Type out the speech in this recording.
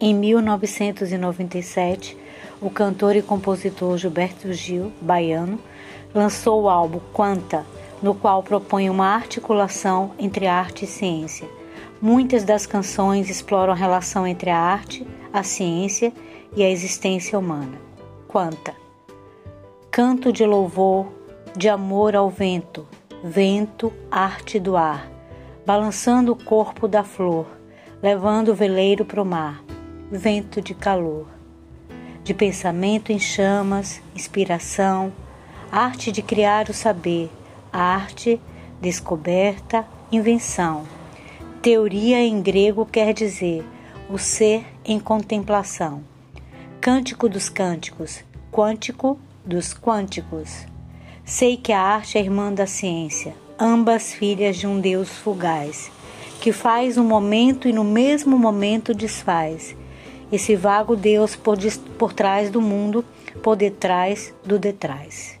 Em 1997, o cantor e compositor Gilberto Gil, baiano, lançou o álbum Quanta, no qual propõe uma articulação entre arte e ciência. Muitas das canções exploram a relação entre a arte, a ciência e a existência humana. Quanta. Canto de louvor, de amor ao vento, vento, arte do ar, balançando o corpo da flor, levando o veleiro para o mar, vento de calor, de pensamento em chamas, inspiração, arte de criar o saber, arte, descoberta, invenção. Teoria em grego quer dizer o ser em contemplação. Cântico dos cânticos, quântico dos quânticos. Sei que a arte é irmã da ciência, ambas filhas de um Deus fugaz, que faz um momento e no mesmo momento desfaz. Esse vago Deus por, por trás do mundo, por detrás do detrás.